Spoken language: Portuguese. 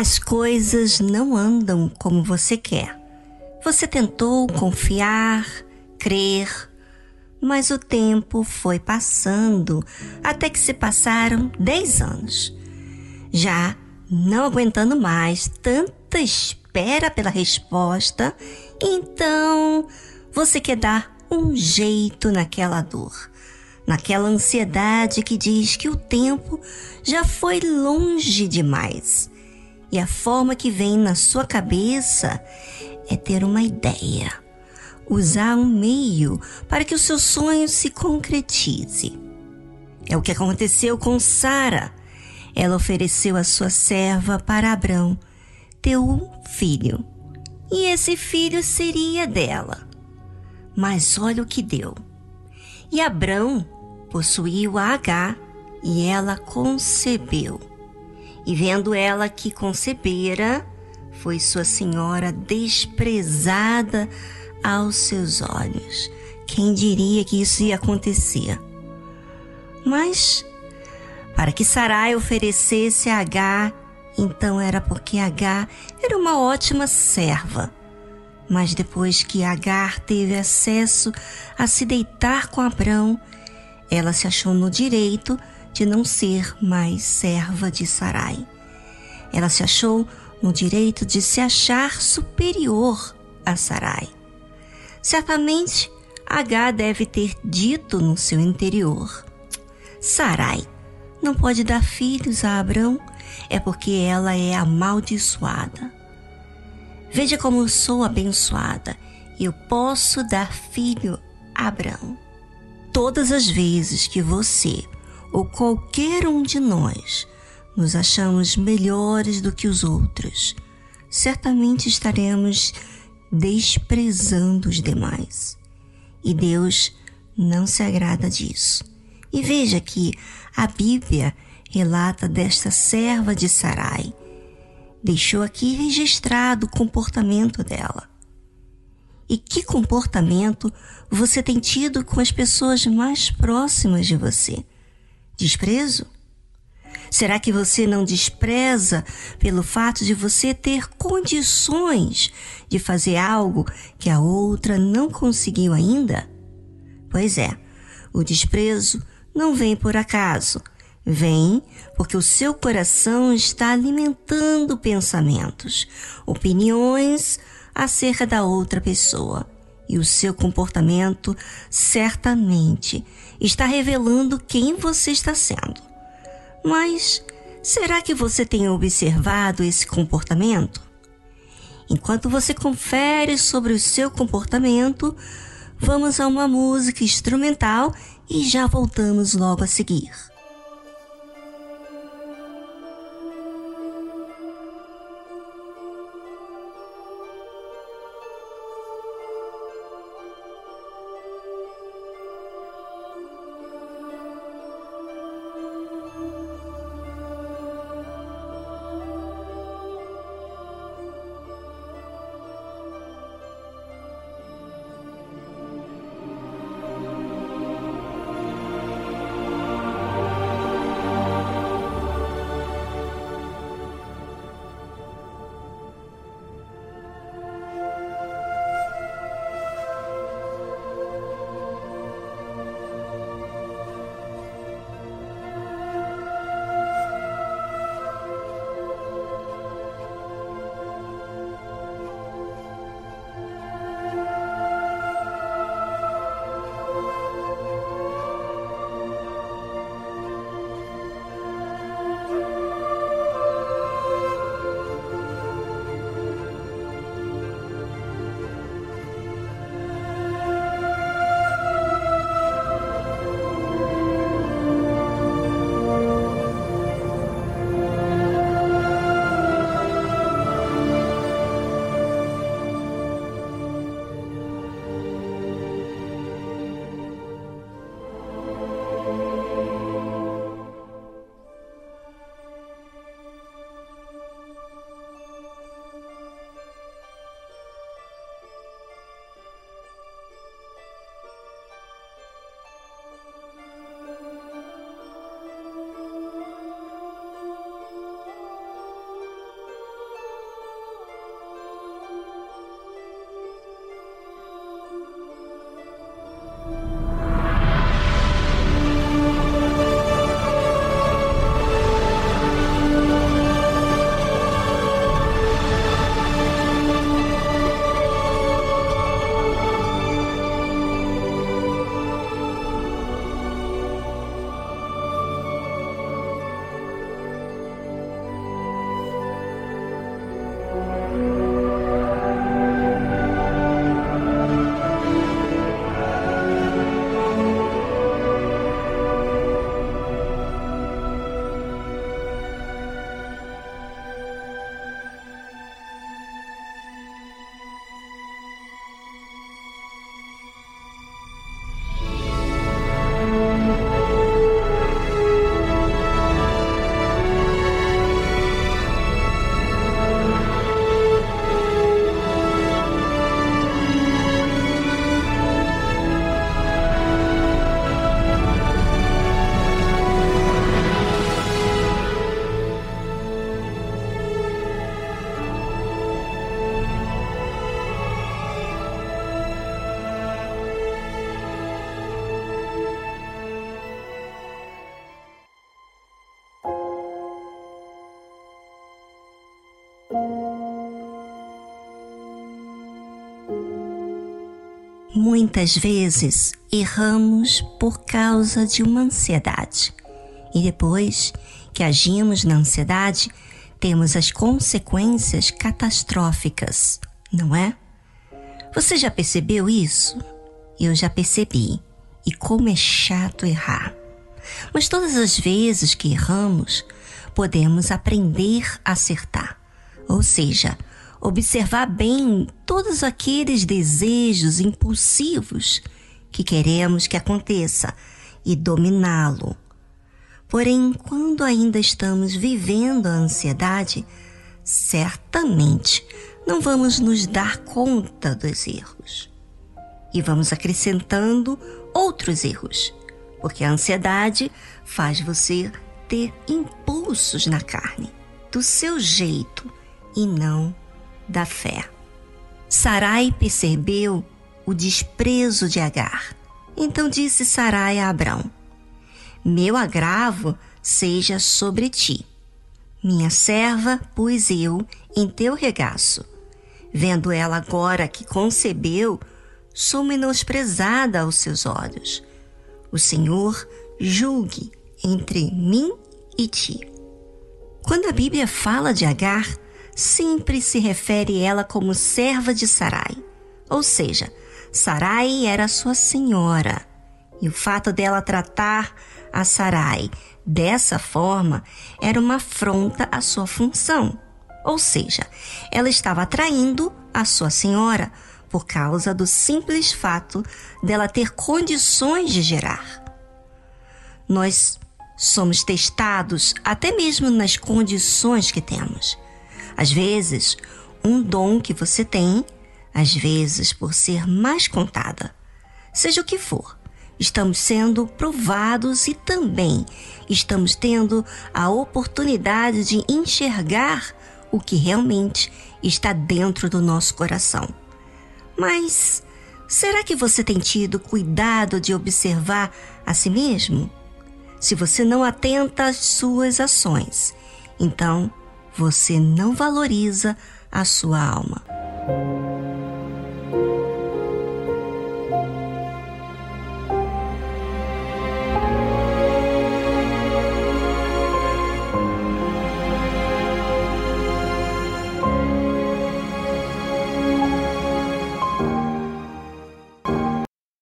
As coisas não andam como você quer. Você tentou confiar, crer, mas o tempo foi passando até que se passaram 10 anos. Já não aguentando mais tanta espera pela resposta, então você quer dar um jeito naquela dor, naquela ansiedade que diz que o tempo já foi longe demais e a forma que vem na sua cabeça é ter uma ideia, usar um meio para que o seu sonho se concretize. É o que aconteceu com Sara. Ela ofereceu a sua serva para Abrão ter um filho, e esse filho seria dela. Mas olha o que deu. E Abrão possuiu a H e ela concebeu. E vendo ela que concebera, foi sua senhora desprezada aos seus olhos. Quem diria que isso ia acontecer? Mas, para que Sarai oferecesse a H, então era porque H era uma ótima serva. Mas depois que Agar teve acesso a se deitar com Abrão, ela se achou no direito de não ser mais serva de Sarai. Ela se achou no direito de se achar superior a Sarai. Certamente, H deve ter dito no seu interior: Sarai não pode dar filhos a Abrão, é porque ela é amaldiçoada. Veja como eu sou abençoada. Eu posso dar filho a Abrão. Todas as vezes que você ou qualquer um de nós nos achamos melhores do que os outros, certamente estaremos desprezando os demais. E Deus não se agrada disso. E veja que a Bíblia relata desta serva de Sarai. Deixou aqui registrado o comportamento dela. E que comportamento você tem tido com as pessoas mais próximas de você? Desprezo? Será que você não despreza pelo fato de você ter condições de fazer algo que a outra não conseguiu ainda? Pois é, o desprezo não vem por acaso. Vem porque o seu coração está alimentando pensamentos, opiniões acerca da outra pessoa. E o seu comportamento certamente está revelando quem você está sendo. Mas será que você tem observado esse comportamento? Enquanto você confere sobre o seu comportamento, vamos a uma música instrumental e já voltamos logo a seguir. Muitas vezes erramos por causa de uma ansiedade. E depois que agimos na ansiedade, temos as consequências catastróficas, não é? Você já percebeu isso? Eu já percebi. E como é chato errar. Mas todas as vezes que erramos, podemos aprender a acertar. Ou seja, observar bem todos aqueles desejos impulsivos que queremos que aconteça e dominá-lo. Porém, quando ainda estamos vivendo a ansiedade, certamente não vamos nos dar conta dos erros. E vamos acrescentando outros erros, porque a ansiedade faz você ter impulsos na carne, do seu jeito e não da fé. Sarai percebeu o desprezo de Agar. Então disse Sarai a Abrão: Meu agravo seja sobre ti. Minha serva pus eu em teu regaço. Vendo ela agora que concebeu, sou menosprezada aos seus olhos. O Senhor julgue entre mim e ti. Quando a Bíblia fala de Agar, sempre se refere ela como serva de Sarai. Ou seja, Sarai era sua senhora. E o fato dela tratar a Sarai dessa forma era uma afronta à sua função. Ou seja, ela estava atraindo a sua senhora por causa do simples fato dela ter condições de gerar. Nós somos testados até mesmo nas condições que temos. Às vezes, um dom que você tem, às vezes por ser mais contada. Seja o que for, estamos sendo provados e também estamos tendo a oportunidade de enxergar o que realmente está dentro do nosso coração. Mas será que você tem tido cuidado de observar a si mesmo? Se você não atenta às suas ações, então você não valoriza a sua alma.